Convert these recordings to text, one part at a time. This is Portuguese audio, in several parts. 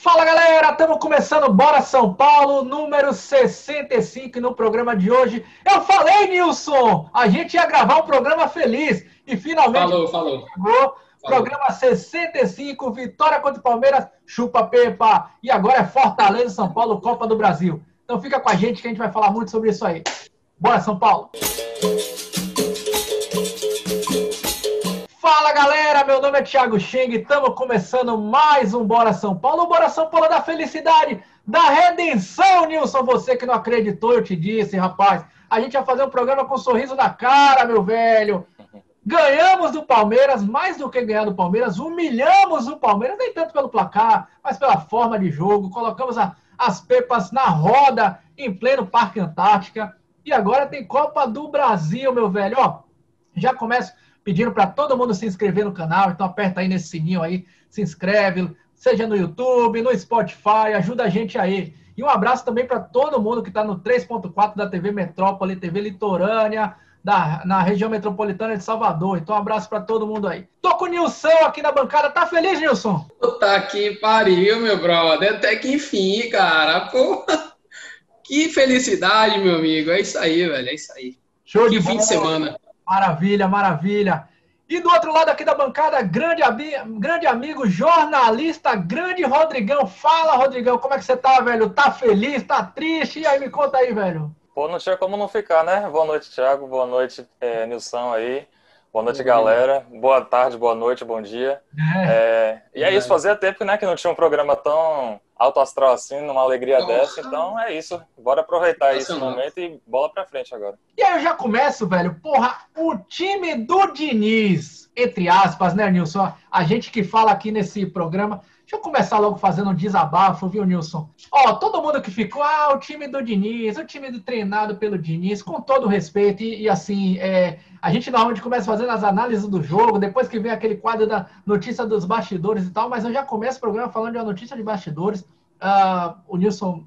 Fala galera, estamos começando Bora São Paulo, número 65 no programa de hoje. Eu falei, Nilson, a gente ia gravar um programa feliz e finalmente falou, falou. chegou. Programa 65, vitória contra o Palmeiras, chupa Pepa. E agora é Fortaleza São Paulo, Copa do Brasil. Então fica com a gente que a gente vai falar muito sobre isso aí. Bora São Paulo! Fala galera, meu nome é Thiago Cheng, estamos começando mais um Bora São Paulo, Bora São Paulo da felicidade, da redenção, Nilson, você que não acreditou, eu te disse, rapaz, a gente vai fazer um programa com um sorriso na cara, meu velho, ganhamos do Palmeiras, mais do que ganhar do Palmeiras, humilhamos o Palmeiras, nem tanto pelo placar, mas pela forma de jogo, colocamos a, as pepas na roda em pleno Parque Antártica, e agora tem Copa do Brasil, meu velho, ó, já começa pedindo para todo mundo se inscrever no canal, então aperta aí nesse sininho aí, se inscreve, seja no YouTube, no Spotify, ajuda a gente aí. E um abraço também para todo mundo que está no 3.4 da TV Metrópole, TV Litorânea, da, na região metropolitana de Salvador. Então, um abraço para todo mundo aí. Tô com o Nilson aqui na bancada. Tá feliz, Nilson? Puta que pariu, meu brother. Até que enfim, cara. Pô, que felicidade, meu amigo. É isso aí, velho. É isso aí. Show que de fim bola. de semana. Maravilha, maravilha. E do outro lado aqui da bancada, grande, grande amigo, jornalista, grande Rodrigão. Fala, Rodrigão, como é que você tá, velho? Tá feliz, tá triste? E aí, me conta aí, velho. Pô, não tinha como não ficar, né? Boa noite, Thiago. Boa noite, é, Nilson aí. Boa noite, galera. Boa tarde, boa noite, bom dia. É. É, e é, isso, fazia tempo né, que não tinha um programa tão alto astral assim, numa alegria dessa. Então é isso. Bora aproveitar esse momento e bola pra frente agora. E aí eu já começo, velho. Porra, o time do Diniz, entre aspas, né, Nilson? A gente que fala aqui nesse programa. Deixa eu começar logo fazendo um desabafo, viu, Nilson? Ó, todo mundo que ficou, ah, o time do Diniz, o time do treinado pelo Diniz, com todo respeito, e, e assim, é, a gente normalmente começa fazendo as análises do jogo, depois que vem aquele quadro da notícia dos bastidores e tal, mas eu já começo o programa falando de uma notícia de bastidores. Uh, o Nilson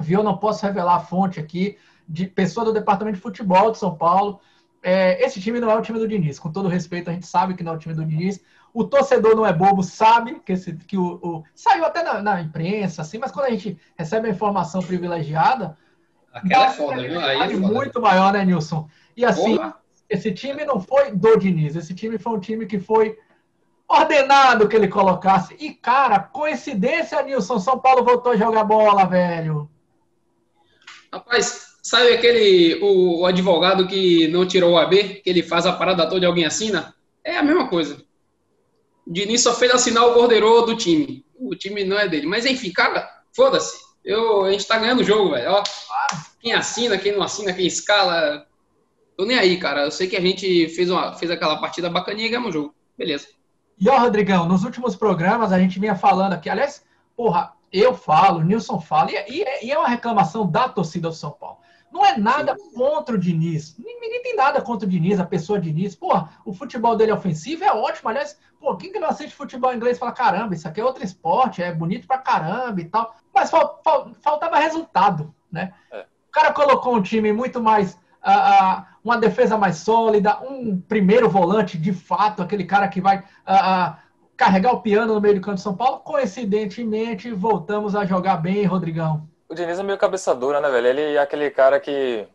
viu, não posso revelar a fonte aqui, de pessoa do departamento de futebol de São Paulo. É, esse time não é o time do Diniz, com todo respeito, a gente sabe que não é o time do Diniz. O torcedor não é bobo, sabe que, esse, que o, o saiu até na, na, imprensa, assim, mas quando a gente recebe a informação privilegiada, aquela é foda, viu? Aí é foda. muito maior, né, Nilson? E assim, Porra. esse time não foi do Diniz, esse time foi um time que foi ordenado que ele colocasse. E, cara, coincidência, Nilson, São Paulo voltou a jogar bola, velho. Rapaz, sabe aquele o, o, advogado que não tirou o AB, que ele faz a parada toda e alguém assina? É a mesma coisa. O Diniz só fez assinar o borderô do time. O time não é dele. Mas enfim, cara, foda-se. Eu, a gente tá ganhando o jogo, velho. Quem assina, quem não assina, quem escala. Tô nem aí, cara. Eu sei que a gente fez, uma, fez aquela partida bacaninha e ganhamos o jogo. Beleza. E ó, Rodrigão, nos últimos programas a gente vinha falando aqui. Aliás, porra, eu falo, o Nilson fala, e, e, e, é uma reclamação da torcida do São Paulo. Não é nada contra o Diniz. Ninguém tem nada contra o Diniz, a pessoa Diniz. Porra, o futebol dele ofensivo é ótimo. Aliás, pô, quem que não assiste futebol inglês fala, caramba, isso aqui é outro esporte, é bonito pra caramba e tal. Mas fal, fal, faltava resultado, né? É. O cara colocou um time muito mais. Uh, uma defesa mais sólida, um primeiro volante de fato, aquele cara que vai uh, carregar o piano no meio do campo de São Paulo. Coincidentemente, voltamos a jogar bem, Rodrigão. O Diniz é meio cabeça dura, né, velho? Ele é aquele cara que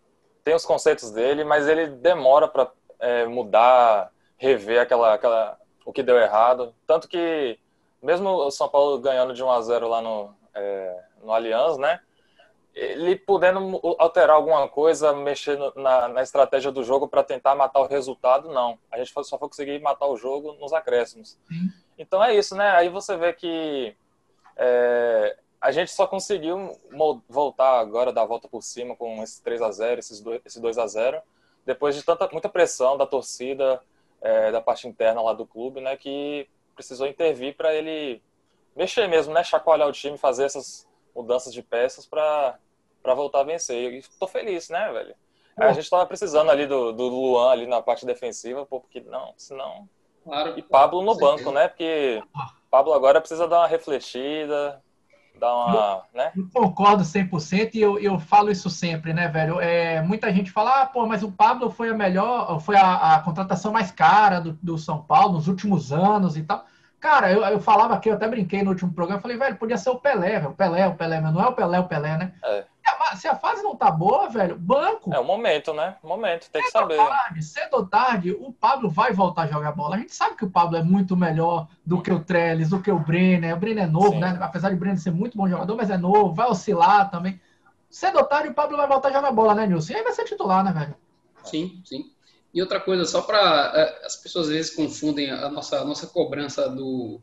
tem os conceitos dele, mas ele demora para é, mudar, rever aquela, aquela, o que deu errado. Tanto que, mesmo o São Paulo ganhando de 1 a 0 lá no, é, no Allianz, né? Ele podendo alterar alguma coisa, mexer na, na estratégia do jogo para tentar matar o resultado, não. A gente só foi conseguir matar o jogo nos acréscimos. Então é isso, né? Aí você vê que é, a gente só conseguiu voltar agora, dar a volta por cima com esse 3 a 0 esses dois, esse 2 a 0 depois de tanta, muita pressão da torcida, é, da parte interna lá do clube, né? Que precisou intervir para ele mexer mesmo, né? Chacoalhar o time, fazer essas mudanças de peças para voltar a vencer. E tô feliz, né, velho? A gente tava precisando ali do, do Luan ali na parte defensiva, porque não, senão. Claro, e Pablo no banco, né? Porque Pablo agora precisa dar uma refletida, dar uma. Né? concordo 100% e eu, eu falo isso sempre, né, velho? É, muita gente fala, ah, pô, mas o Pablo foi a melhor, foi a, a contratação mais cara do, do São Paulo nos últimos anos e tal. Cara, eu, eu falava aqui, eu até brinquei no último programa, falei, velho, podia ser o Pelé, velho. O Pelé, o Pelé, mas não é o Pelé, o Pelé, né? É. Se a fase não tá boa, velho, banco. É o momento, né? O momento, tem que saber. Tarde, cedo ou tarde, o Pablo vai voltar a jogar bola. A gente sabe que o Pablo é muito melhor do que o Trellis, do que o Brenner. O Brenner é novo, Sim. né? Apesar de o Brenner ser muito bom jogador, mas é novo, vai oscilar também. Cedo ou tarde, o Pablo vai voltar a jogar bola, né, Nilson? E aí vai ser titular, né, velho? Sim, sim. E outra coisa, só para é, as pessoas às vezes confundem a nossa, a nossa cobrança do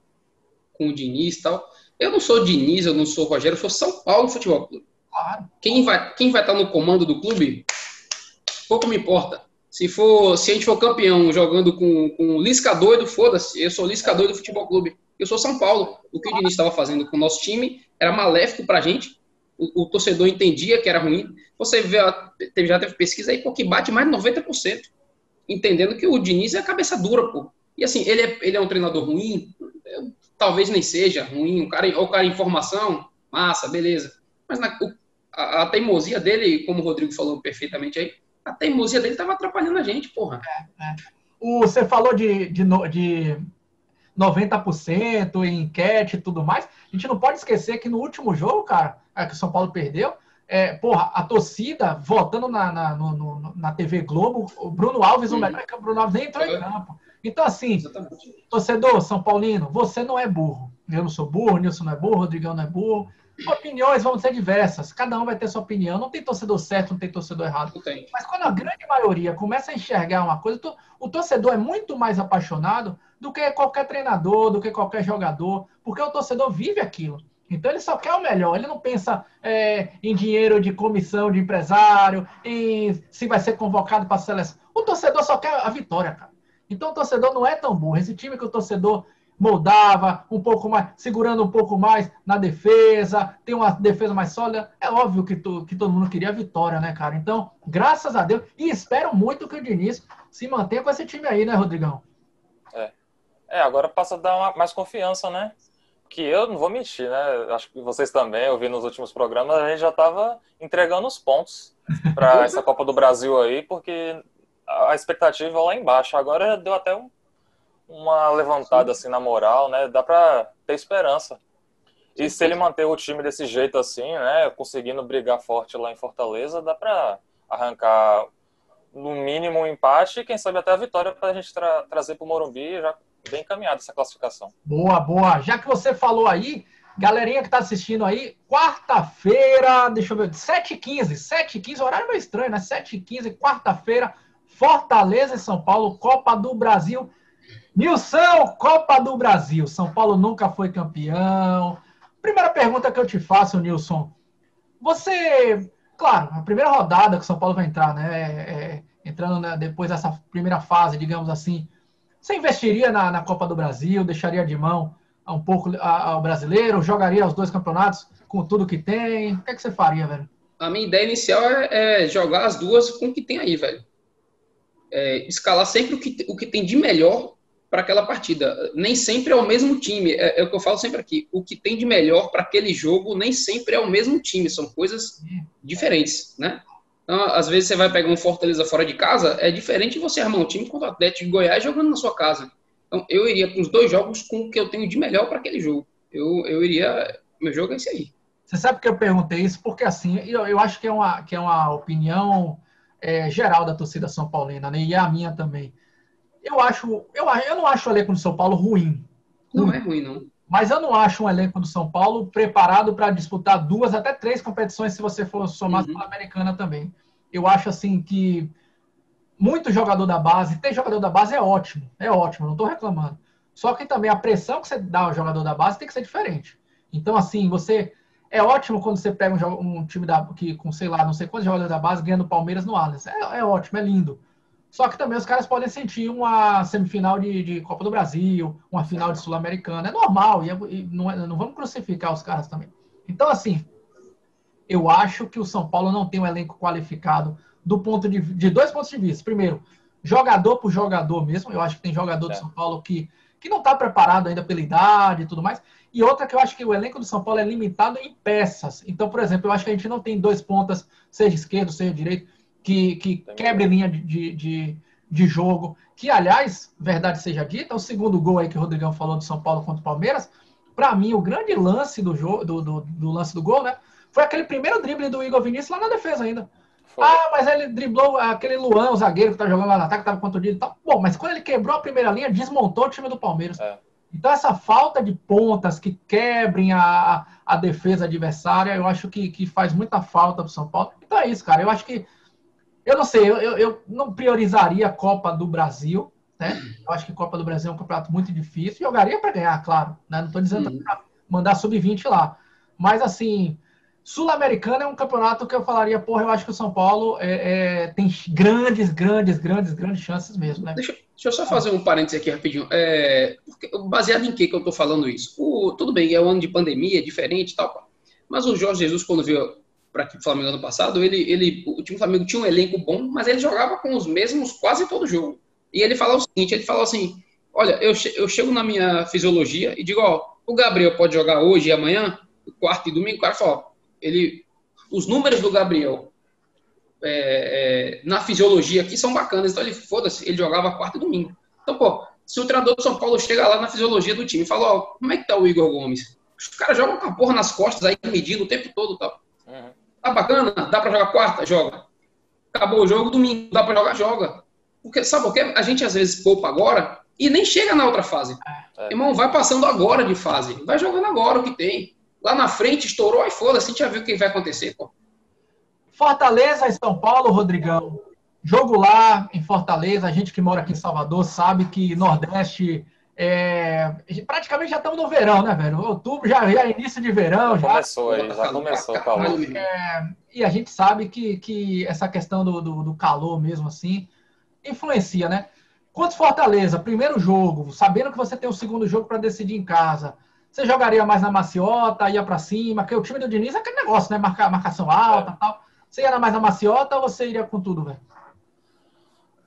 com o Diniz e tal. Eu não sou Diniz, eu não sou Rogério, eu sou São Paulo Futebol Clube. Claro. Quem vai, quem vai estar no comando do clube, pouco me importa. Se for, se a gente for campeão jogando com, com Lisca doido, foda-se. Eu sou Lisca doido do Futebol Clube. Eu sou São Paulo. O que o Diniz estava fazendo com o nosso time era maléfico pra gente. O, o, torcedor entendia que era ruim. Você vê, já teve pesquisa aí, pô, que bate mais de 90%. Entendendo que o Diniz é cabeça dura, pô. E assim, ele é, ele é um treinador ruim? Eu, talvez nem seja ruim. O cara, o cara informação, massa, beleza. Mas na, o, a, a, teimosia dele, como o Rodrigo falou perfeitamente aí, a teimosia dele estava atrapalhando a gente, porra. É, é. O, você falou de, de, de 90% em enquete e tudo mais. A gente não pode esquecer que no último jogo, cara, é, que o São Paulo perdeu, é, porra, a torcida votando na, na, no, na TV Globo, o Bruno Alves, o melhor que o Bruno Alves nem entrou em campo. Então, assim, Exatamente. torcedor São Paulino, você não é burro. Eu não sou burro, Nilson não é burro, Rodrigão não é burro. Opiniões vão ser diversas, cada um vai ter sua opinião. Não tem torcedor certo, não tem torcedor errado. Mas quando a grande maioria começa a enxergar uma coisa, o torcedor é muito mais apaixonado do que qualquer treinador, do que qualquer jogador, porque o torcedor vive aquilo. Então ele só quer o melhor, ele não pensa é, em dinheiro de comissão de empresário, em se vai ser convocado para a seleção. O torcedor só quer a vitória, cara. Então o torcedor não é tão burro. Esse time que o torcedor moldava um pouco mais, segurando um pouco mais na defesa, tem uma defesa mais sólida. É óbvio que, tu, que todo mundo queria a vitória, né, cara? Então, graças a Deus, e espero muito que o Diniz se mantenha com esse time aí, né, Rodrigão? É, é agora passa a dar uma, mais confiança, né? Que eu não vou mentir, né? Acho que vocês também, eu vi nos últimos programas, a gente já estava entregando os pontos para essa Copa do Brasil aí, porque a expectativa lá embaixo. Agora deu até um, uma levantada assim na moral, né? Dá para ter esperança. E se ele manter o time desse jeito assim, né, conseguindo brigar forte lá em Fortaleza, dá para arrancar no mínimo um empate e quem sabe até a vitória para a gente tra trazer para o Morumbi já bem encaminhada essa classificação. Boa, boa. Já que você falou aí, galerinha que está assistindo aí, quarta-feira, deixa eu ver, 7h15, 7h15, horário meio estranho, né? 7h15, quarta-feira, Fortaleza e São Paulo, Copa do Brasil. Nilson, Copa do Brasil. São Paulo nunca foi campeão. Primeira pergunta que eu te faço, Nilson. Você, claro, a primeira rodada que o São Paulo vai entrar, né? É, é, entrando né, depois dessa primeira fase, digamos assim. Você investiria na, na, Copa do Brasil? Deixaria de mão um pouco ao brasileiro? Jogaria os dois campeonatos com tudo que tem? O que, é que você faria, velho? A minha ideia inicial é, é jogar as duas com o que tem aí, velho é, escalar sempre o que, o que tem de melhor para aquela partida. Nem sempre é o mesmo time, é, é, o que eu falo sempre aqui. O que tem de melhor para aquele jogo nem sempre é o mesmo time, são coisas diferentes, né? Então, às vezes você vai pegar um Fortaleza fora de casa, é diferente você armar um time contra o Atlético de Goiás jogando na sua casa. Então, eu iria com os dois jogos com o que eu tenho de melhor para aquele jogo. Eu, eu iria. Meu jogo é esse aí. Você sabe que eu perguntei isso porque, assim, eu, eu acho que é, uma, que é uma opinião é, geral da torcida São Paulina, né? E a minha também. Eu acho, eu, eu não acho o elenco do São Paulo ruim. Não ruim. é ruim, não. Mas eu não acho um elenco do São Paulo preparado para disputar duas, até três competições, se você for somar uhum. a americana também. Eu acho assim que muito jogador da base, ter jogador da base é ótimo, é ótimo, não estou reclamando. Só que também a pressão que você dá ao jogador da base tem que ser diferente. Então, assim, você é ótimo quando você pega um, um, time da, que, com, sei lá, não sei quantos jogadores da base ganhando Palmeiras no Allianz. É, é, ótimo, é lindo. Só que também os caras podem sentir uma semifinal de, de Copa do Brasil, uma final de Sul-Americana. É normal, e, é, e não, é, não vamos crucificar os caras também. Então, assim, eu acho que o São Paulo não tem um elenco qualificado do ponto de, de dois pontos de vista. Primeiro, jogador por jogador mesmo. Eu acho que tem jogador é. do São Paulo que, que não está preparado ainda pela idade e tudo mais. E outra que eu acho que o elenco do São Paulo é limitado em peças. Então, por exemplo, eu acho que a gente não tem dois pontas, seja esquerdo, seja direito, que, que quebre linha de, de, de jogo, que, aliás, verdade seja dita, o segundo gol aí que o Rodrigão falou do São Paulo contra o Palmeiras, para mim, o grande lance do, jogo, do, do, do, lance do gol, né? Foi aquele primeiro drible do Igor Vinícius lá na defesa ainda. Foi. Ah, mas ele driblou aquele Luan, o zagueiro que tá jogando lá no ataque, tava contundido e tal. Bom, mas quando ele quebrou a primeira linha, desmontou o time do Palmeiras. É. Então, essa falta de pontas que quebrem a, a defesa adversária, eu acho que, que faz muita falta pro São Paulo. Então é isso, cara. Eu acho que. Eu não sei, eu, eu, não priorizaria a Copa do Brasil. Né? Eu acho que a Copa do Brasil é um campeonato muito difícil. Jogaria para ganhar, claro. Né? Não estou dizendo uhum. para mandar sub-20 lá. Mas, assim, Sul-Americana é um campeonato que eu falaria, porra, eu acho que o São Paulo é, é, tem grandes, grandes, grandes, grandes chances mesmo, né? Deixa, deixa eu só fazer um parênteses aqui rapidinho. É, baseado em que que eu tô falando isso? O, tudo bem, é um ano de pandemia, é diferente e tal, mas o Jorge Jesus, quando veio para o Flamengo ano passado, ele, ele, o time do Flamengo tinha um elenco bom, mas ele jogava com os mesmos quase todo jogo. E ele falou o seguinte, ele falou assim, olha, eu, eu chego na minha fisiologia e digo, ó, o Gabriel pode jogar hoje e amanhã, quarto e domingo, o cara fala, ele, os números do Gabriel é, é, na fisiologia aqui são bacanas, então ele, foda-se, ele jogava quarto e domingo. Então, pô, se o treinador do São Paulo chega lá na fisiologia do time e fala, ó, como é que tá o Igor Gomes? Os caras jogam com a porra nas costas aí, medindo o tempo todo, tá? Uhum. Tá bacana? Dá pra jogar quarta? Joga. Acabou o jogo, domingo, dá pra jogar? Joga. Porque, sabe por quê? A gente às vezes poupa agora e nem chega na outra fase. É. Irmão, vai passando agora de fase. Vai jogando agora o que tem. Lá na frente estourou, aí foda-se, a gente já viu o que vai acontecer, pô. Fortaleza e São Paulo, Rodrigão. Jogo lá em Fortaleza, a gente que mora aqui em Salvador sabe que Nordeste é, praticamente já estamos no verão, né, velho? Outubro já, já é início de verão. Já, começou aí, já começou o calor. É, e a gente sabe que, que essa questão do, do, do calor mesmo assim influencia, né? Quanto Fortaleza, primeiro jogo, sabendo que você tem o segundo jogo para decidir em casa, você jogaria mais na maciota, ia para cima, porque o time do Diniz é aquele negócio, né? Marca, marcação alta é. tal. Você ia mais na maciota ou você iria com tudo, velho?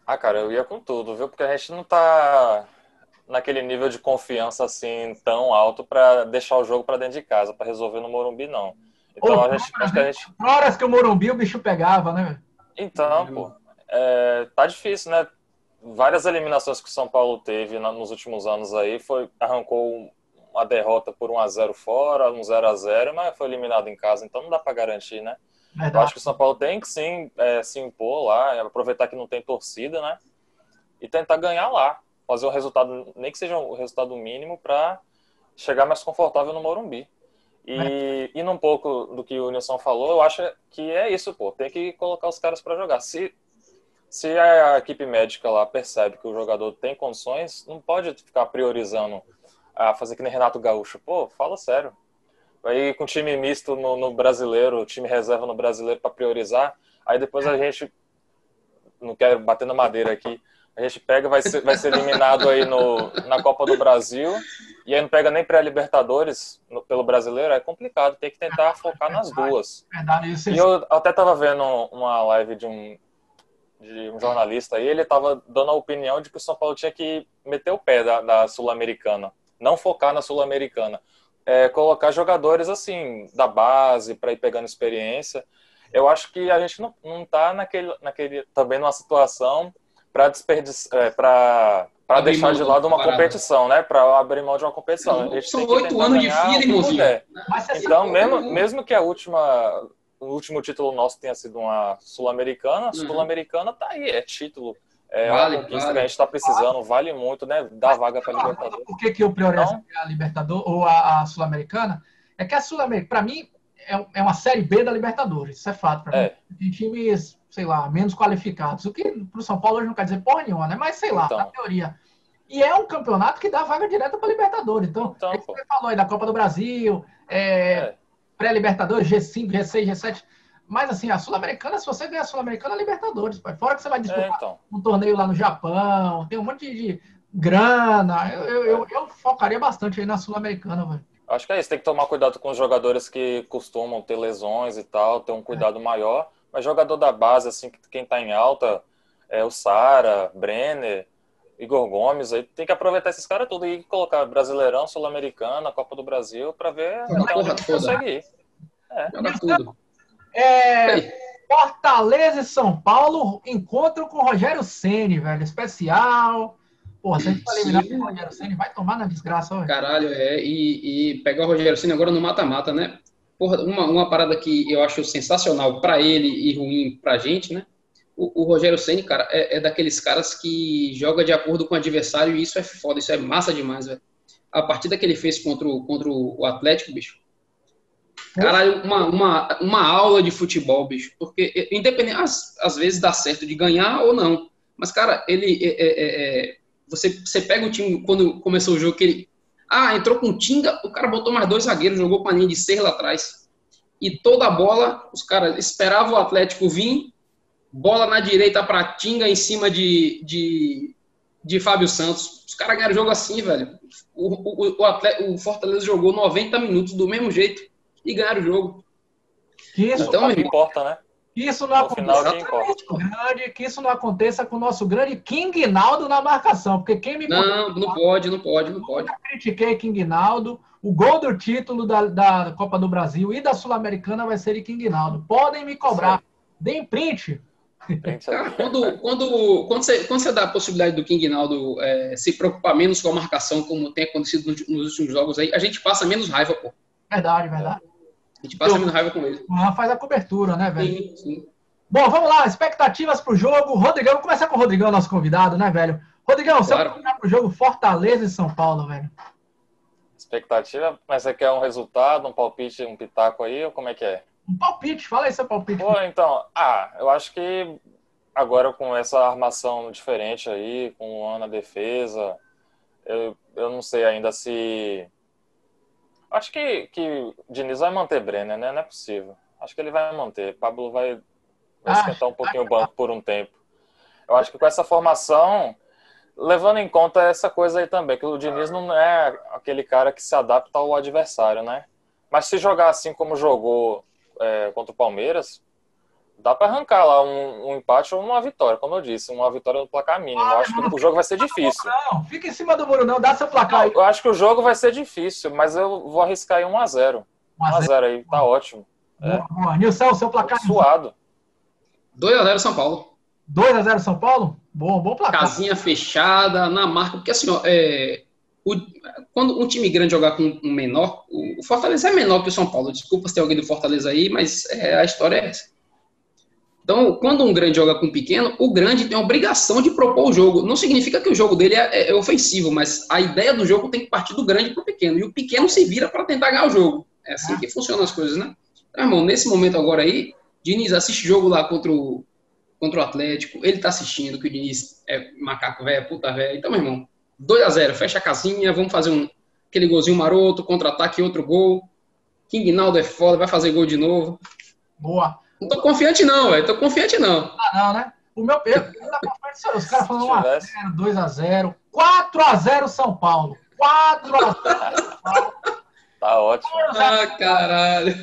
Ah, cara, eu ia com tudo, viu? Porque a gente não tá naquele nível de confiança assim tão alto para deixar o jogo para dentro de casa, para resolver no Morumbi, não. Então Ô, a gente, que a gente. Horas que o Morumbi o bicho pegava, né? Então, pô, é, tá difícil, né? Várias eliminações que o São Paulo teve nos últimos anos aí foi arrancou uma derrota por 1 a 0 fora, um 0 a 0 mas foi eliminado em casa, então não dá para garantir, né? Verdade. Eu acho que o São Paulo tem que sim é, se impor lá, aproveitar que não tem torcida, né? E tentar ganhar lá, fazer um resultado, nem que seja um resultado mínimo, para chegar mais confortável no Morumbi. E é. indo um pouco do que o Nilson falou, eu acho que é isso, pô. Tem que colocar os caras para jogar. Se se a equipe médica lá percebe que o jogador tem condições, não pode ficar priorizando a fazer que nem Renato Gaúcho. Pô, fala sério. Aí com time misto no, no brasileiro, time reserva no brasileiro para priorizar, aí depois a gente, não quero bater na madeira aqui, a gente pega, vai ser, vai ser eliminado aí no, na Copa do Brasil, e aí não pega nem pré-Libertadores pelo brasileiro, é complicado, tem que tentar focar nas duas. E eu até tava vendo uma live de um, de um jornalista aí, ele estava dando a opinião de que o São Paulo tinha que meter o pé da, da Sul-Americana, não focar na Sul-Americana, é, colocar jogadores assim da base para ir pegando experiência. Eu acho que a gente não, não tá naquele, naquele também numa situação para desperdiçar, é, para para deixar de lado uma competição, né? Para abrir mão de uma competição. São oito anos de vida, irmãozinho. Então, mesmo, mesmo que a última o último título nosso tenha sido uma Sul-Americana. Uhum. Sul-Americana tá aí, é título. É vale, uma vale. que a gente está precisando, vale muito, né? Dá vaga para a Libertadores. Por que, que eu priorizo então, a Libertadores ou a, a Sul-Americana? É que a Sul-Americana, para mim, é, é, uma série B da Libertadores, isso é fato. Pra é. mim, de times, sei lá, menos qualificados. O que para o São Paulo hoje não quer dizer porra nenhuma, né? Mas sei lá, então. na teoria. E é um campeonato que dá vaga direta para Libertadores. Então, então é você falou aí da Copa do Brasil, é, é pré-Libertadores, G5, G6, G7. Mas assim, a Sul-Americana, se você ganhar a Sul-Americana, é Libertadores. Fora que você vai disputar é, então. um torneio lá no Japão, tem um monte de, grana. Eu, eu, eu, eu, focaria bastante aí na Sul-Americana, velho. Acho que é isso, tem que tomar cuidado com os jogadores que costumam ter lesões e tal, ter um cuidado maior. Mas jogador da base, assim, quem tá em alta, é o Sara, Brenner, Igor Gomes, aí tem que aproveitar esses caras tudo e colocar Brasileirão, Sul-Americana, Copa do Brasil, para ver até onde consegue ir. É. Joga tudo. É, Fortaleza e São Paulo, encontro com o Rogério Ceni, velho. Especial. Porra, se a gente for eliminar o Rogério Ceni, vai tomar na desgraça, velho. Caralho, é. E, e pegar o Rogério Ceni agora no mata-mata, né? Porra, uma, uma parada que eu acho sensacional para ele e ruim pra gente, né? O, o Rogério Ceni, cara, é, é, daqueles caras que joga de acordo com o adversário e isso é foda, isso é massa demais, velho. A partida que ele fez contra o, contra o Atlético, bicho, Caralho, uma, uma, uma aula de futebol, bicho. Porque, independente, às, às vezes dá certo de ganhar ou não. Mas, cara, ele. É, é, é, você, você pega o time, quando começou o jogo, que ele. Ah, entrou com Tinga, o cara botou mais dois zagueiros, jogou com a linha de ser lá atrás. E toda a bola, os caras esperavam o Atlético vir, bola na direita para Tinga em cima de, de, de Fábio Santos. Os caras ganharam o jogo assim, velho. O, o, o, Atlético, o Fortaleza jogou 90 minutos do mesmo jeito e ganhar o jogo. Que isso então, não importa, né? Que isso não aconteça grande, que isso não aconteça com o nosso grande King Naldo na marcação, porque quem me Não, não pode, não pode, não pode. Eu critiquei King Naldo, o gol do título da, da Copa do Brasil e da Sul-Americana vai ser de King Naldo. Podem me cobrar. Deem print. Cara, quando, quando, quando, você, quando você dá a possibilidade do King Naldo é, se preocupar menos com a marcação, como tem acontecido nos, nos últimos jogos aí, a gente passa menos raiva, pô. Verdade, verdade. A gente passa então, raiva com ele. Faz a cobertura, né, velho? Sim, sim. Bom, vamos lá, expectativas para o jogo. Rodrigão, vamos começar com o Rodrigão, nosso convidado, né, velho? Rodrigão, claro. você vai para o jogo Fortaleza e São Paulo, velho? Expectativa, mas você quer um resultado, um palpite, um pitaco aí, ou como é que é? Um palpite, fala aí seu palpite. Pô, então, ah, eu acho que agora com essa armação diferente aí, com o Ana defesa, eu, eu não sei ainda se Acho que, que o Diniz vai manter Brenner, né? Não é possível. Acho que ele vai manter. Pablo vai, vai ah, esquentar um pouquinho o banco por um tempo. Eu acho que com essa formação, levando em conta essa coisa aí também, que o Diniz não é aquele cara que se adapta ao adversário, né? Mas se jogar assim como jogou é, contra o Palmeiras, dá para arrancar lá um, um, empate ou uma vitória, como eu disse, uma vitória no placar mínimo. Ah, eu acho que o jogo vai ser difícil. Não, fica em cima do muro, não, dá seu placar aí. Eu acho que o jogo vai ser difícil, mas eu vou arriscar aí 1x0. 1x0 aí, tá ótimo. É. Boa, Nilson, seu placar. Suado. 2x0 São Paulo. 2x0 São Paulo? Bom, bom placar. Casinha fechada, na marca, porque assim, ó, é, o, quando um time grande jogar com um menor, o Fortaleza é menor que o São Paulo. Desculpa se tem alguém do Fortaleza aí, mas é, a história é essa. Então, quando um grande joga com um pequeno, o grande tem a obrigação de propor o jogo. Não significa que o jogo dele é, é, é ofensivo, mas a ideia do jogo tem que partir do grande para o pequeno. E o pequeno se vira para tentar ganhar o jogo. É assim que funcionam as coisas, né? Então, irmão, nesse momento agora aí, Diniz assiste jogo lá contra o, contra o Atlético. Ele tá assistindo, que o Diniz é macaco velho, puta velho. Então, meu irmão, 2 a 0 fecha a casinha, vamos fazer um, aquele golzinho maroto, contra-ataque, outro gol. King Naldo é foda, vai fazer gol de novo. Boa. Não tô confiante, não, velho. Tô confiante, não. Ah, não, né? O meu peso, tá confiante, os caras falando 1x0, 2x0, 4x0 São Paulo. 4x0 São Paulo. Tá ótimo. Ah, caralho.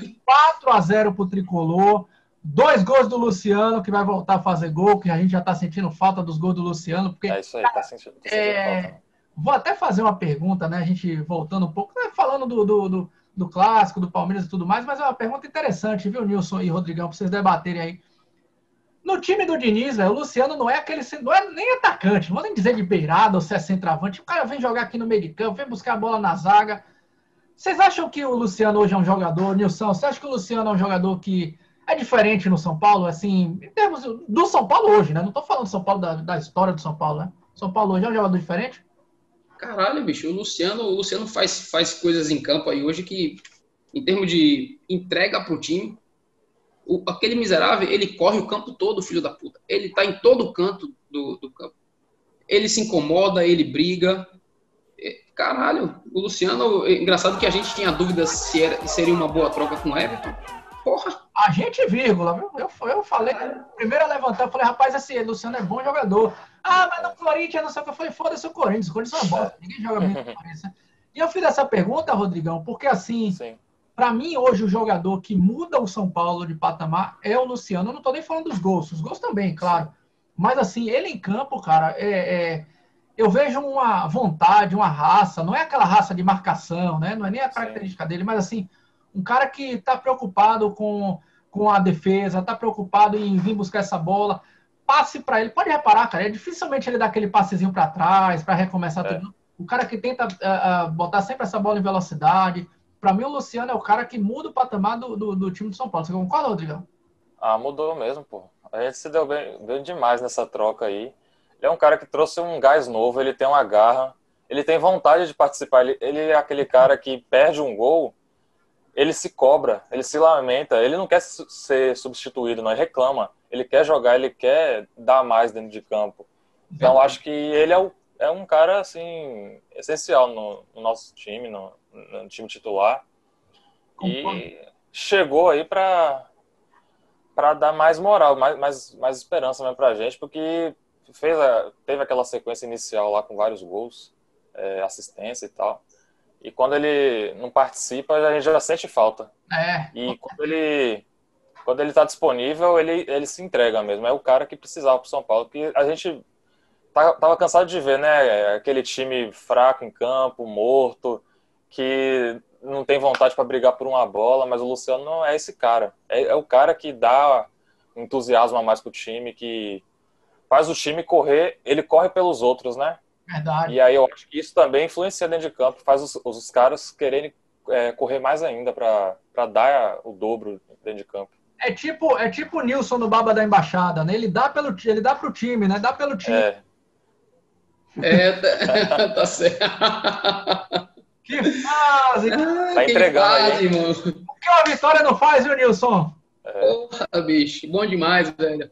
4x0 pro Tricolor. Dois gols do Luciano, que vai voltar a fazer gol, que a gente já tá sentindo falta dos gols do Luciano. Porque, é isso aí, tá sentindo, tá sentindo é... falta. Vou até fazer uma pergunta, né? A gente voltando um pouco, né? falando do, do, do do clássico, do Palmeiras e tudo mais, mas é uma pergunta interessante, viu, Nilson e Rodrigão, para vocês debaterem aí. No time do Diniz, véio, o Luciano não é aquele, não é nem atacante, não vou nem dizer de beirada ou se é centroavante. O cara vem jogar aqui no meio de campo, vem buscar a bola na zaga. Vocês acham que o Luciano hoje é um jogador, Nilson? Você acha que o Luciano é um jogador que é diferente no São Paulo, assim, em termos do São Paulo hoje, né? Não estou falando do São Paulo da, da história do São Paulo, né? São Paulo hoje é um jogador diferente? Caralho, bicho, o Luciano, o Luciano faz, faz coisas em campo aí hoje que, em termos de entrega pro time, o, aquele miserável, ele corre o campo todo, filho da puta. Ele tá em todo canto do, do campo. Ele se incomoda, ele briga. É, caralho, o Luciano, é engraçado que a gente tinha dúvidas se era, seria uma boa troca com o Everton. Porra. A gente, vírgula, viu? Eu, eu falei, primeiro a levantar, eu falei, rapaz, esse Luciano é bom jogador. Ah, mas no Corinthians, não sei o que. Eu falei, foda-se o Corinthians, o Corinthians é uma bosta, ninguém joga bem no Corinthians. E eu fiz essa pergunta, Rodrigão, porque assim, para mim, hoje, o jogador que muda o São Paulo de patamar é o Luciano. Eu não tô nem falando dos gols, os gols também, claro. Mas assim, ele em campo, cara, é, é, eu vejo uma vontade, uma raça, não é aquela raça de marcação, né? Não é nem a característica Sim. dele, mas assim, um cara que está preocupado com, com a defesa, tá preocupado em vir buscar essa bola. Passe para ele. Pode reparar, cara, é dificilmente ele dar aquele passezinho para trás, para recomeçar é. tudo. O cara que tenta uh, uh, botar sempre essa bola em velocidade. Para mim, o Luciano é o cara que muda o patamar do, do, do time de São Paulo. Você concorda, Rodrigão? Ah, mudou mesmo, pô. A gente se deu bem, bem demais nessa troca aí. Ele é um cara que trouxe um gás novo, ele tem uma garra, ele tem vontade de participar. Ele, ele é aquele cara que perde um gol, ele se cobra, ele se lamenta, ele não quer ser substituído, não, ele reclama. Ele quer jogar, ele quer dar mais dentro de campo. Então, acho que ele é, o, é um cara, assim, essencial no, no nosso time, no, no, time titular. E chegou aí para para dar mais moral, mais, mais, mais esperança mesmo pra gente, porque fez a, teve aquela sequência inicial lá com vários gols, é, assistência e tal. E quando ele não participa, a gente já sente falta. É. E quando ele quando ele está disponível, ele, ele se entrega mesmo. É o cara que precisava para São Paulo, porque a gente tava, tava cansado de ver, né, aquele time fraco em campo, morto, que não tem vontade para brigar por uma bola, mas o Luciano não é esse cara. É, é o cara que dá entusiasmo a mais pro time, que faz o time correr, ele corre pelos outros, né? Verdade. E aí eu acho que isso também influencia dentro de campo, faz os, os caras quererem é, correr mais ainda para dar o dobro dentro de campo. É tipo, é tipo o Nilson no Baba da Embaixada, né? Ele dá pelo ele dá pro time, né? Dá pelo time. É, é tá, tá certo. Que fase! Ah, tá entregando fase, aí. Mano. O que uma vitória não faz, viu, Nilson? É. Porra, bicho. Bom demais, velho.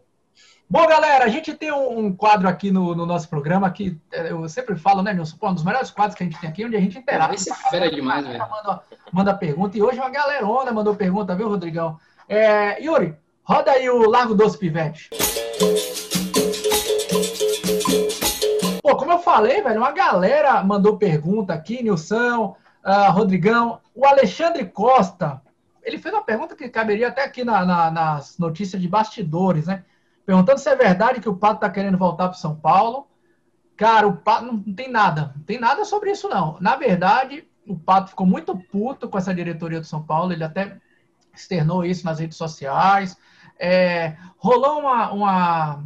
Bom, galera, a gente tem um quadro aqui no, no, nosso programa que é, eu sempre falo, né, Nilson? Pô, um dos melhores quadros que a gente tem aqui, onde a gente interage. Esse é fera demais, velho. Manda, manda pergunta. E hoje uma galerona mandou pergunta, viu, Rodrigão? É, Yuri, roda aí o Largo Doce Pivete. Pô, como eu falei, velho, uma galera mandou pergunta aqui, Nilson, uh, Rodrigão. O Alexandre Costa, ele fez uma pergunta que caberia até aqui na, na, nas notícias de bastidores, né? Perguntando se é verdade que o Pato tá querendo voltar para São Paulo. Cara, o Pato não, tem nada, não tem nada sobre isso, não. Na verdade, o Pato ficou muito puto com essa diretoria do São Paulo, ele até externou isso nas redes sociais. É, rolou uma, uma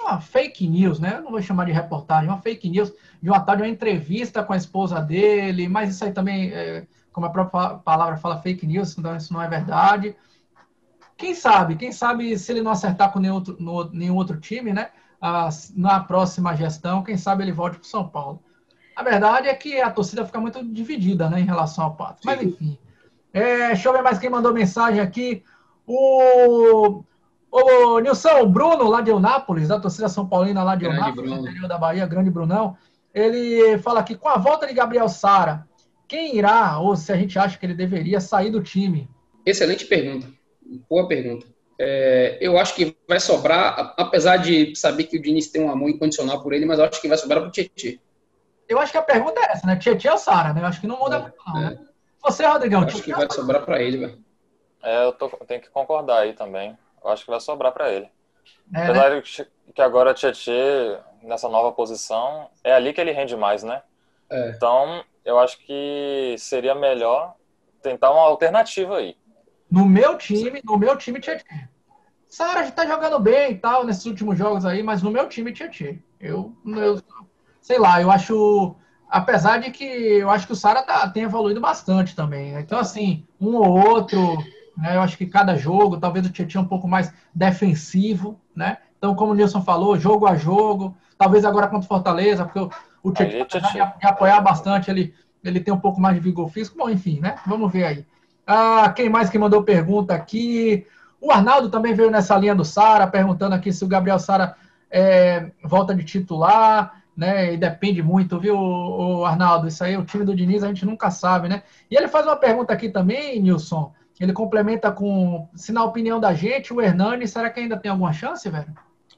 uma fake news, né? Eu não vou chamar de reportagem, uma fake news de uma tal de uma entrevista com a esposa dele, mas isso aí também, é, como a própria palavra fala, fake news, então isso não é verdade. Quem sabe, quem sabe se ele não acertar com nenhum outro, no, nenhum outro time, né? Ah, na próxima gestão, quem sabe ele volte para São Paulo. A verdade é que a torcida fica muito dividida, né, em relação ao Pato. Mas enfim. É, deixa eu ver mais quem mandou mensagem aqui. O Ô, Nilson, o Bruno, lá de Eunápolis, da torcida São Paulina lá de grande Eunápolis, interior da Bahia, grande Brunão, ele fala aqui, com a volta de Gabriel Sara, quem irá, ou se a gente acha que ele deveria sair do time? Excelente pergunta. Boa pergunta. É, eu acho que vai sobrar, apesar de saber que o Diniz tem um amor incondicional por ele, mas eu acho que vai sobrar para o Tietchan. Eu acho que a pergunta é essa, né? Tietchan ou Sara, né? Eu acho que não muda é, muito, não, né? Você, Rodrigão. Eu acho que vai sobrar para ele, velho. É, eu tô, tenho que concordar aí também. Eu acho que vai sobrar para ele. É, Apesar né? que agora Tietchan, nessa nova posição, é ali que ele rende mais, né? É. Então, eu acho que seria melhor tentar uma alternativa aí. No meu time, no meu time, Tietchan. Sara está jogando bem e tal nesses últimos jogos aí, mas no meu time, Tietchan. Eu, eu sei lá, eu acho apesar de que eu acho que o Sara tá, tem evoluído bastante também. Né? Então, assim, um ou outro, né? Eu acho que cada jogo, talvez o Tietchan um pouco mais defensivo, né? Então, como o Nilson falou, jogo a jogo, talvez agora contra o Fortaleza, porque o, o Tietchan, de, de apoiar bastante, ele, ele tem um pouco mais de vigor físico. Bom, enfim, né? Vamos ver aí. Ah, quem mais que mandou pergunta aqui? O Arnaldo também veio nessa linha do Sara, perguntando aqui se o Gabriel Sara é, volta de titular, né? E depende muito, viu, o Arnaldo? Isso aí, o time do Diniz, a gente nunca sabe, né? E ele faz uma pergunta aqui também, Nilson. Ele complementa com, se na opinião da gente, o Hernani, será que ainda tem alguma chance, velho?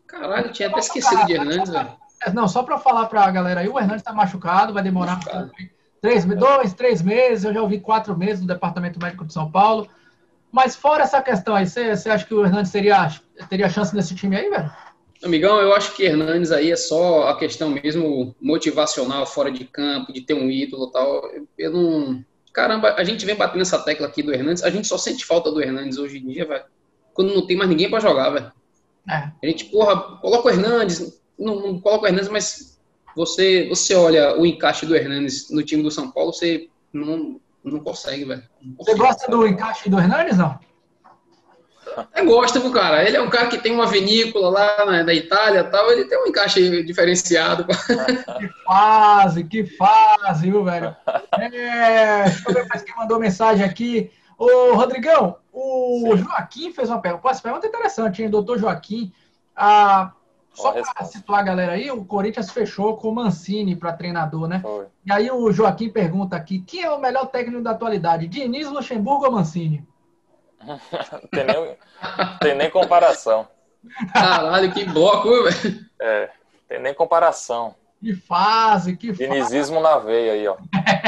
Caralho, tinha até esquecido de Hernandes, velho. Não, só para falar para a galera aí, o Hernandes está machucado, vai demorar três, dois, três meses, eu já ouvi quatro meses no Departamento Médico de São Paulo. Mas fora essa questão aí, você, você acha que o Hernandes teria, teria chance nesse time aí, velho? Amigão, eu acho que Hernandes aí é só a questão mesmo motivacional fora de campo, de ter um ídolo e tal. Eu não, caramba, a gente vem batendo essa tecla aqui do Hernandes, a gente só sente falta do Hernandes hoje em dia, velho. Quando não tem mais ninguém para jogar, velho. É. A gente, porra, coloca o Hernandes, não, não coloca o Hernandes, mas você, você olha o encaixe do Hernandes no time do São Paulo, você não, não consegue, velho. Você gosta do encaixe do Hernandes, não? Eu gosto, viu, cara? Ele é um cara que tem uma vinícola lá na, na Itália e tal, ele tem um encaixe diferenciado. Que fase, que fase, viu, velho? É, deixa eu ver mais quem mandou mensagem aqui. Ô, Rodrigão, o Sim. Joaquim fez uma pergunta. Pô, essa pergunta é interessante, hein? Doutor Joaquim. Ah, só para situar a galera aí, o Corinthians fechou com o Mancini para treinador, né? Foi. E aí o Joaquim pergunta aqui: quem é o melhor técnico da atualidade? Diniz, Luxemburgo ou Mancini? tem, nem, tem nem comparação. Caralho, que bloco, velho. É, tem nem comparação. Que fase, que fase. Dinizismo na veia aí, ó.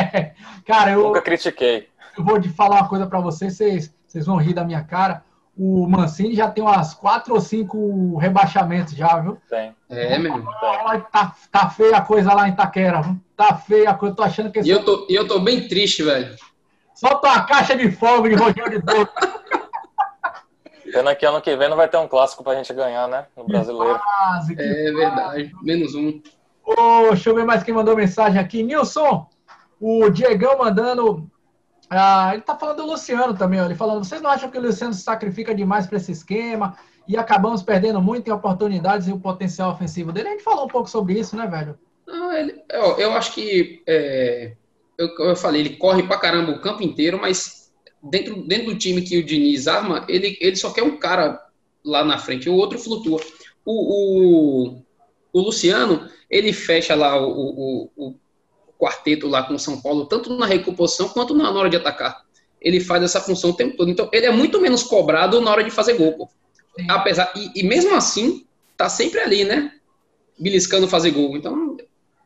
Cara, eu. Nunca critiquei. Eu vou te falar uma coisa para vocês, vocês, vocês vão rir da minha cara. O Mancini já tem umas quatro ou cinco rebaixamentos já, viu? Tem. É, meu irmão. Tá, tá feia a coisa lá em Itaquera, viu? Tá feia a coisa, tô achando que... E eu tô, eu tô bem triste, velho. Solta uma caixa de fogo de Rogério de Douro. Pena que ano que vem não vai ter um clássico pra gente ganhar, né? No brasileiro. Quase, é verdade. Menos um. Oh, deixa eu ver mais quem mandou mensagem aqui. Nilson, o Diegão mandando. Ah, ele tá falando do Luciano também, ó. Ele falando, vocês não acham que o Luciano se sacrifica demais para esse esquema e acabamos perdendo muito em oportunidades e o potencial ofensivo dele? A gente falou um pouco sobre isso, né, velho? Não, ele, eu, eu acho que é, eu, eu falei, ele corre pra caramba o campo inteiro, mas dentro, dentro do time que o Diniz arma, ele, ele só quer um cara lá na frente, o outro flutua. O, o, o Luciano, ele fecha lá o, o, o, quarteto lá com o São Paulo, tanto na recomposição quanto na hora de atacar. Ele faz essa função o tempo todo. Então, ele é muito menos cobrado na hora de fazer gol. Pô. Apesar, e, e, mesmo assim, tá sempre ali, né? Beliscando fazer gol. Então,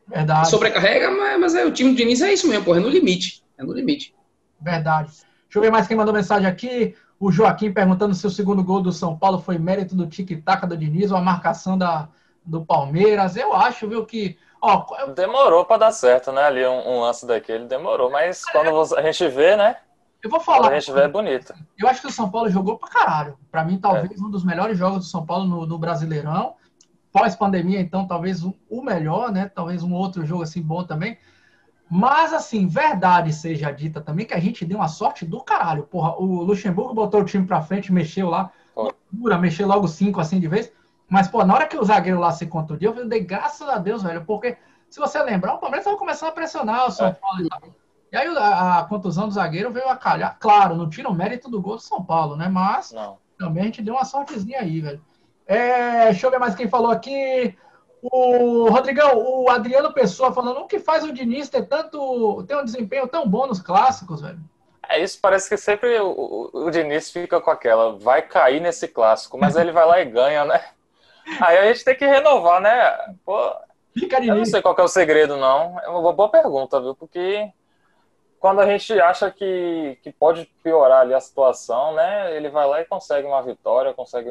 Verdade. sobrecarrega, mas, mas é, o time do Diniz é isso mesmo, pô, é no limite. É no limite. Verdade. Deixa eu ver mais quem mandou mensagem aqui. O Joaquim perguntando se o segundo gol do São Paulo foi mérito do tic-tac do Diniz ou a marcação da, do Palmeiras. Eu acho, viu, que. Ó. Demorou para dar certo, né? Ali um, um, lance daquele demorou, mas é. quando a gente vê, né? Eu vou falar. Quando a gente vê é bonito. Eu acho que o São Paulo jogou pra caralho. Pra mim, talvez é. um dos melhores jogos do São Paulo no, no Brasileirão. Pós-pandemia, então, talvez o, o melhor, né? Talvez um outro jogo assim bom também. Mas, assim, verdade seja dita também que a gente deu uma sorte do caralho. Porra, o Luxemburgo botou o time pra frente, mexeu lá, loucura, mexeu logo cinco assim de vez. Mas, pô, na hora que o zagueiro lá se contundiu, eu falei, graças a Deus, velho, porque se você lembrar, o Palmeiras estava começando a pressionar o São é. Paulo. E aí a, a, contusão do zagueiro veio a calhar. Claro, não tira o mérito do gol do São Paulo, né? Mas não. também a gente deu uma sortezinha aí, velho. É, deixa eu ver mais quem falou aqui. O Rodrigão, o Adriano Pessoa falando o que faz o Diniz ter tanto, ter um desempenho tão bom nos clássicos, velho. É isso, parece que sempre o, o, o Diniz fica com aquela, vai cair nesse clássico, mas ele vai lá e ganha, né? Aí a gente tem que renovar, né? Pô, Fica eu não sei qual é o segredo, não. É uma boa pergunta, viu? Porque quando a gente acha que, que pode piorar ali a situação, né? Ele vai lá e consegue uma vitória, consegue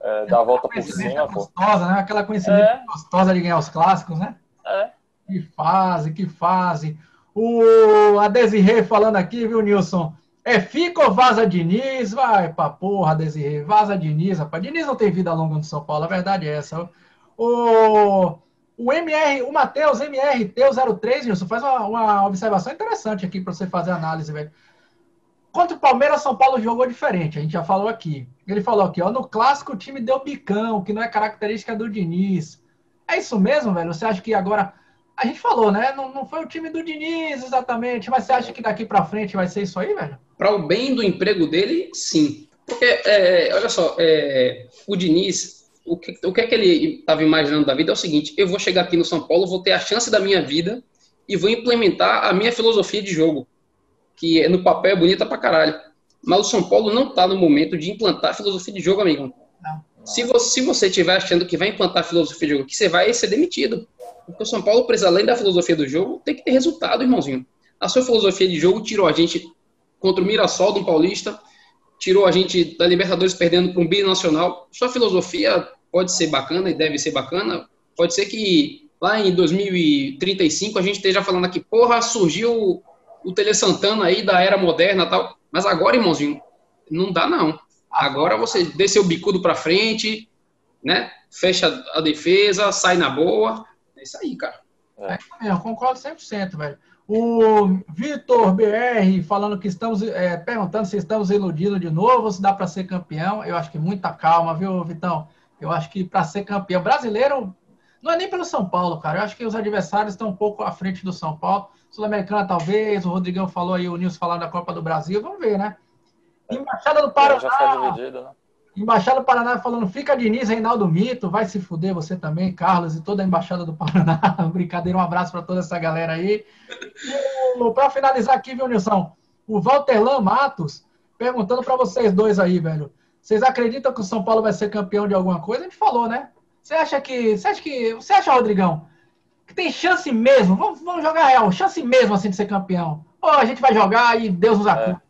é, dar a volta por cima. Gostosa, né? Aquela coincidência é. gostosa de ganhar os clássicos, né? É. Que fase, que fase. O a Desirê falando aqui, viu, Nilson? É fica ou vaza Diniz? Vai pra porra, Desirê. Vaza Diniz, rapaz. Diniz não tem vida longa no São Paulo, a verdade é essa. O, o MR, o Matheus MRT03, Nilson, faz uma, uma observação interessante aqui para você fazer análise, velho. Contra o Palmeiras, São Paulo jogou diferente, a gente já falou aqui. Ele falou aqui, ó, no clássico o time deu bicão, que não é característica do Diniz. É isso mesmo, velho? Você acha que agora. A gente falou, né? Não, não foi o time do Diniz exatamente, mas você acha que daqui para frente vai ser isso aí, velho? Para o bem do emprego dele, sim. Porque, é, olha só, é, o Diniz, o que, o que é que ele estava imaginando da vida é o seguinte: eu vou chegar aqui no São Paulo, vou ter a chance da minha vida e vou implementar a minha filosofia de jogo que no papel é bonita pra caralho. Mas o São Paulo não tá no momento de implantar a filosofia de jogo, amigo. Não. Se você, se você estiver achando que vai implantar a filosofia de jogo, que você vai ser demitido. Porque o São Paulo precisa, além da filosofia do jogo, tem que ter resultado, irmãozinho. A sua filosofia de jogo tirou a gente contra o Mirassol do Paulista, tirou a gente da Libertadores perdendo para um binacional. Sua filosofia pode ser bacana e deve ser bacana. Pode ser que lá em 2035 a gente esteja falando aqui, porra, surgiu o Tele Santana aí da era moderna tal. Mas agora, irmãozinho, não dá não. Agora você desce o bicudo para frente, né? Fecha a defesa, sai na boa. É isso aí, cara. É, eu concordo 100%, velho. O Vitor BR falando que estamos é, perguntando se estamos iludindo de novo, se dá para ser campeão. Eu acho que muita calma, viu, Vitão? Eu acho que para ser campeão brasileiro não é nem pelo São Paulo, cara. Eu acho que os adversários estão um pouco à frente do São Paulo. Sul-Americana, talvez. O Rodrigão falou aí, o Nilson falando da Copa do Brasil. Vamos ver, né? Embaixada do Paraná. Já foi dividido, né? Embaixada do Paraná falando, fica Diniz, Reinaldo Mito, vai se fuder você também, Carlos, e toda a Embaixada do Paraná. Brincadeira, um abraço para toda essa galera aí. Para finalizar aqui, viu, Nilson? O Walterlan Matos perguntando para vocês dois aí, velho. Vocês acreditam que o São Paulo vai ser campeão de alguma coisa? A gente falou, né? Você acha que. Você acha que. Você acha, Rodrigão, que tem chance mesmo? Vamos, vamos jogar real, chance mesmo assim de ser campeão. Ou a gente vai jogar e Deus nos acuda?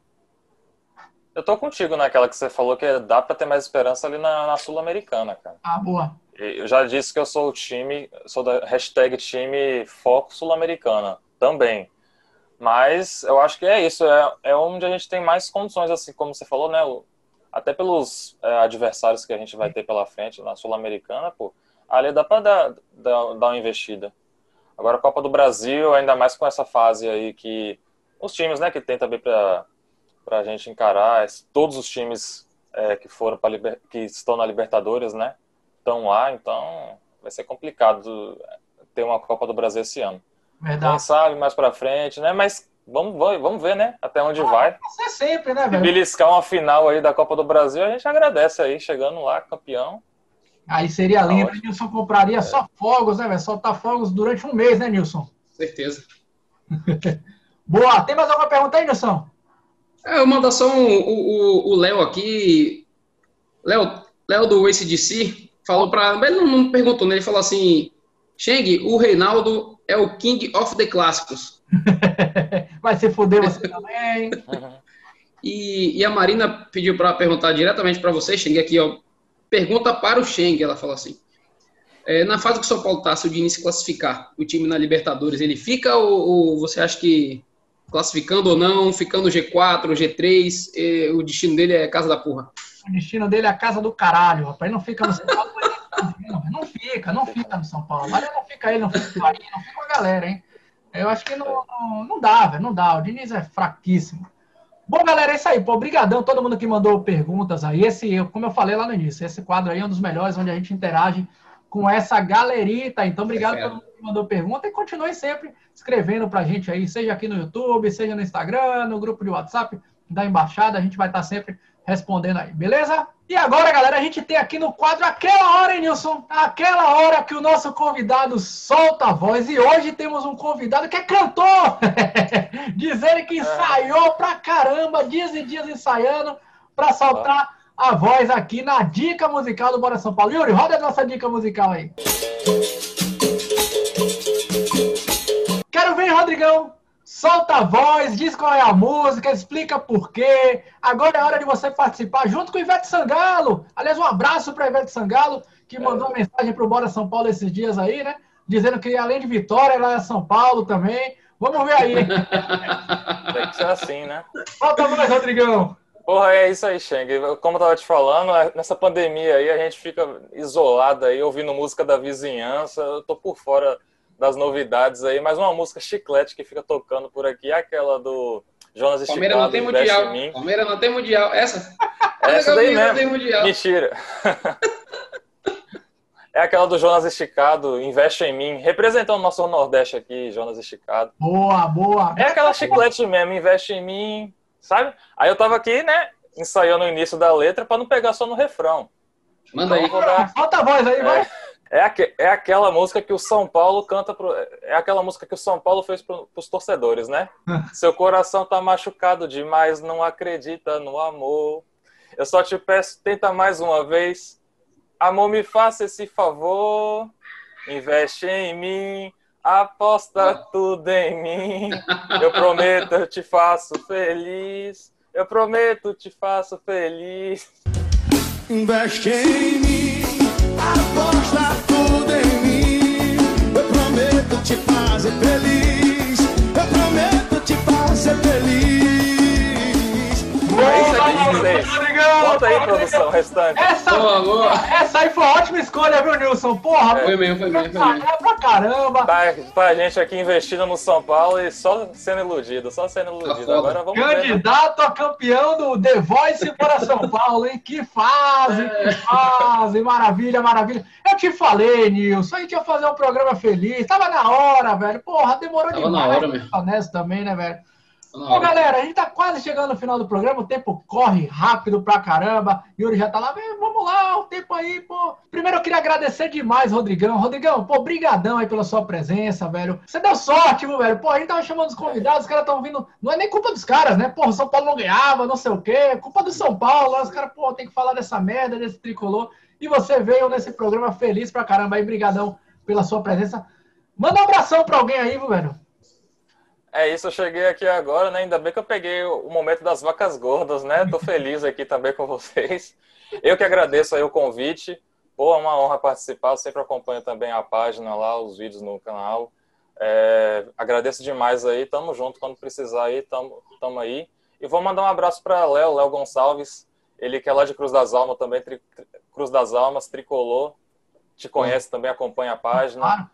Eu tô contigo naquela que você falou que dá para ter mais esperança ali na, na Sul-Americana, cara. Ah, boa. Eu já disse que eu sou o time, sou da hashtag time Foco Sul-Americana também. Mas eu acho que é isso, é, é onde a gente tem mais condições, assim, como você falou, né? Até pelos é, adversários que a gente vai ter pela frente na Sul-Americana, pô, ali dá para dar, dar, dar uma investida. Agora a Copa do Brasil, ainda mais com essa fase aí que os times, né, que tem também para para a gente encarar. Todos os times é, que foram para que estão na Libertadores, né, estão lá, então vai ser complicado ter uma Copa do Brasil esse ano. Verdade. Quem sabe mais para frente, né? Mas vamos, vamos ver, né? Até onde ah, vai. Vai sempre, né, velho? beliscar uma final aí da Copa do Brasil, a gente agradece aí, chegando lá, campeão. Aí seria tá lindo, Nilson compraria é. só fogos, né, velho? Soltar fogos durante um mês, né, Nilson? Certeza. Boa. Tem mais alguma pergunta aí, Nilson? É, eu mando só um, o Léo aqui. Léo, Léo do ACDC falou para. Ele não, não, perguntou, né? Ele falou assim: Cheng, o Reinaldo é o King of the Clássicos. Vai se fuder você também. E, e, a Marina pediu para perguntar diretamente para você, Cheng, aqui, ó. Pergunta para o Cheng, ela falou assim. É, na fase que o São Paulo está, se o Diniz se classificar, o time na Libertadores, ele fica ou, ou você acha que classificando ou não, ficando G4, G3, o destino dele é casa da porra. O destino dele é a casa do caralho, rapaz. Ele não fica no São Paulo, não fica, não fica no São Paulo. Mas não fica ele, não fica o Marinho, não fica a galera, hein? Eu acho que não, não, não dá, velho, não dá. O Diniz é fraquíssimo. Bom, galera, é isso aí. Pô, obrigadão todo mundo que mandou perguntas aí. Esse, como eu falei lá no início, esse quadro aí é um dos melhores, onde a gente interage com essa galerita. Então, obrigado é todo mundo mandou pergunta e continue sempre escrevendo para a gente aí, seja aqui no YouTube, seja no Instagram, no grupo de WhatsApp da Embaixada. A gente vai estar sempre respondendo aí, beleza? E agora, galera, a gente tem aqui no quadro aquela hora, hein, Nilson? Aquela hora que o nosso convidado solta a voz. E hoje temos um convidado que é cantor! Dizendo que ensaiou pra caramba, dias e dias ensaiando para soltar a voz aqui na dica musical do Bora São Paulo. Yuri, roda a nossa dica musical aí. Ver, Rodrigão. Solta a voz, diz qual é a música, explica por quê. Agora é hora de você participar junto com o Ivete Sangalo. Aliás, um abraço para Ivete Sangalo, que mandou uma mensagem para o Bora São Paulo esses dias aí, né? Dizendo que além de Vitória, ela é São Paulo também. Vamos ver aí. Tem que ser assim, né? Solta a voz, Rodrigão. Porra, é isso aí, Sheng. Como eu tava te falando, é, nessa pandemia aí a gente fica isolado aí, ouvindo música da vizinhança. Eu tô por fora das novidades aí, mas uma música chiclete que fica tocando por aqui é aquela do Jonas Esticado. Palmeiras não tem mundial. Palmeiras não tem mundial. Essa? Essa daí mesmo. Mentira. é aquela do Jonas Esticado, Investe em mim, representando o nosso Nordeste aqui, Jonas Esticado. Boa, boa. É aquela chiclete mesmo, Investe em mim, sabe? Aí eu tava aqui, né, ensaiando o início da letra para não pegar só no refrão. Manda então, aí. Dar... Falta a voz aí, é, vai. É, aqu é aquela música que o São Paulo canta pro... É aquela música que o São Paulo fez pro, pros torcedores, né? Seu coração tá machucado demais, não acredita no amor. Eu só te peço, tenta mais uma vez. Amor, me faça esse favor. Investe em mim. Aposta tudo em mim. Eu prometo, eu te faço feliz. Eu prometo, te faço feliz. Investe em mim. Aposta tudo em mim. Eu prometo te fazer feliz. 26. Conta aí, produção, restante. Essa, Boa, boa. essa aí foi uma ótima escolha, viu, Nilson? Porra, Foi mesmo, foi mesmo, foi mesmo. é pra caramba. Tá, tá gente aqui investindo no São Paulo e só sendo iludido, só sendo iludido. Agora vamos ver. né? Candidato a campeão do The Voice para São Paulo, hein? Que fase, que fase, maravilha, maravilha. Eu te falei, Nilson, a gente ia fazer um programa feliz, tava na hora, velho. Porra, demorou Tava demais. na hora. Honesto também, né, velho? Bom, galera, a gente tá quase chegando no final do programa, o tempo corre rápido pra caramba. Yuri já tá lá, "Vem, vamos lá, o tempo aí, pô. Primeiro eu queria agradecer demais, Rodrigão. Rodrigão, pô, brigadão aí pela sua presença, velho. Você deu sorte, velho? Pô, a gente tava chamando os convidados, os caras estão vindo. Não é nem culpa dos caras, né? O São Paulo não ganhava, não sei o quê. Culpa do São Paulo, os caras, pô, tem que falar dessa merda, desse tricolor. E você veio nesse programa feliz pra caramba aí, brigadão pela sua presença. Manda um abração pra alguém aí, velho? É isso, eu cheguei aqui agora, né? Ainda bem que eu peguei o momento das vacas gordas, né? Tô feliz aqui também com vocês. Eu que agradeço aí o convite. Pô, é uma honra participar. Eu sempre acompanho também a página lá, os vídeos no canal. É, agradeço demais aí. Tamo junto quando precisar aí, tamo, tamo aí. E vou mandar um abraço para Léo, Léo Gonçalves. Ele que é lá de Cruz das Almas também, tri, Cruz das Almas, tricolor. Te conhece também, acompanha a página. Claro.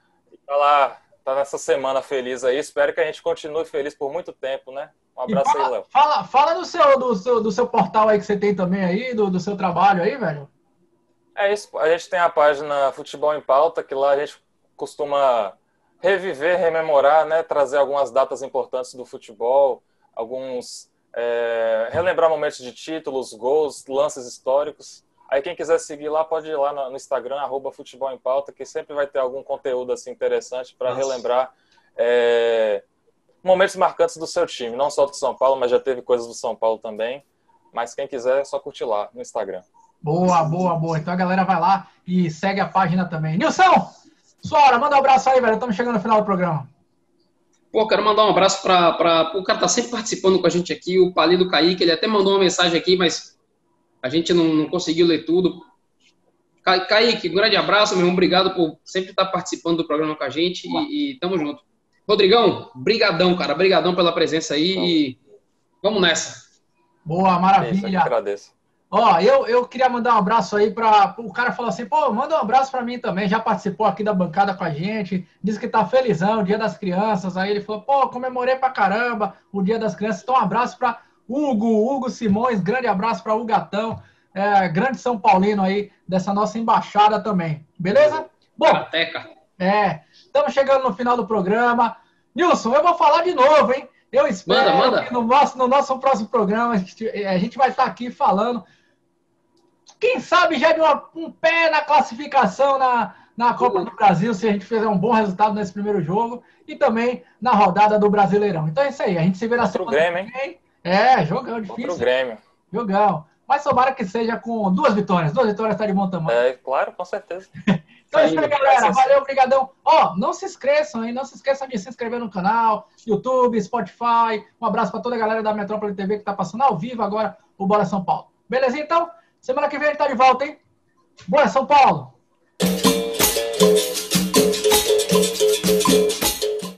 Tá lá, tá nessa semana feliz aí. Espero que a gente continue feliz por muito tempo, né? Um abraço aí, fala, Léo. fala, fala do, seu, do, seu, do seu portal aí que você tem também aí, do, do seu trabalho aí, velho. É isso, a gente tem a página Futebol em Pauta, que lá a gente costuma reviver, rememorar, né? Trazer algumas datas importantes do futebol, alguns. é, relembrar momentos de títulos, gols, lances históricos. Aí quem quiser seguir lá, pode ir lá no Instagram, arroba Futebol em Pauta, que sempre vai ter algum conteúdo assim interessante para relembrar é, momentos marcantes do seu time, não só do São Paulo, mas já teve coisas do São Paulo também. Mas quem quiser é só curtir lá no Instagram. Boa, boa, boa. Então a galera vai lá e segue a página também. Nilson, sua hora, manda um abraço aí, velho. Estamos chegando no final do programa. Pô, quero mandar um abraço para. Pra... O cara tá sempre participando com a gente aqui, o Palido Kaique, ele até mandou uma mensagem aqui, mas a gente não, não conseguiu ler tudo. Ca- Kaique, um grande abraço, meu irmão, obrigado por sempre estar participando do programa com a gente e, e tamo junto. Rodrigão, brigadão, cara, brigadão pela presença aí e vamos nessa. Boa, isso, eu maravilha. agradeço. Ó, eu, eu queria mandar um abraço aí para o cara falou assim, pô, manda um abraço para mim também. Já participou aqui da bancada com a gente, disse que tá felizão, Dia das Crianças. Aí ele falou, pô, comemorei pra caramba o Dia das Crianças. Então, um abraço para Hugo, Hugo Simões, grande abraço para o Gatão, é, grande São Paulino aí dessa nossa embaixada também. Beleza? Bom, Karateca. É, estamos chegando no final do programa. Nilson, eu vou falar de novo, hein? Eu espero Manda, manda. que no nosso, no nosso próximo programa a gente, a gente vai estar aqui falando. Quem sabe já de uma- um pé na classificação na, na Copa do Brasil, se a gente fizer um bom resultado nesse primeiro jogo, e também na rodada do Brasileirão. Então é isso aí, a gente se vê na semana Grêmio, que vem. É, jogão Contra o difícil. Grêmio. Jogão. Mas tomara que seja com duas vitórias. Duas vitórias está de bom tamanho. É, claro, com certeza. Então é isso aí, galera. Valeu, obrigadão. Ó, não se esqueçam, hein? Não se esqueçam de se inscrever no canal, YouTube, Spotify. Um abraço para toda a galera da Metrópole TV que tá passando ao vivo agora o Bora São Paulo. Beleza, então? Semana que vem a gente tá de volta, hein? Bora, São Paulo!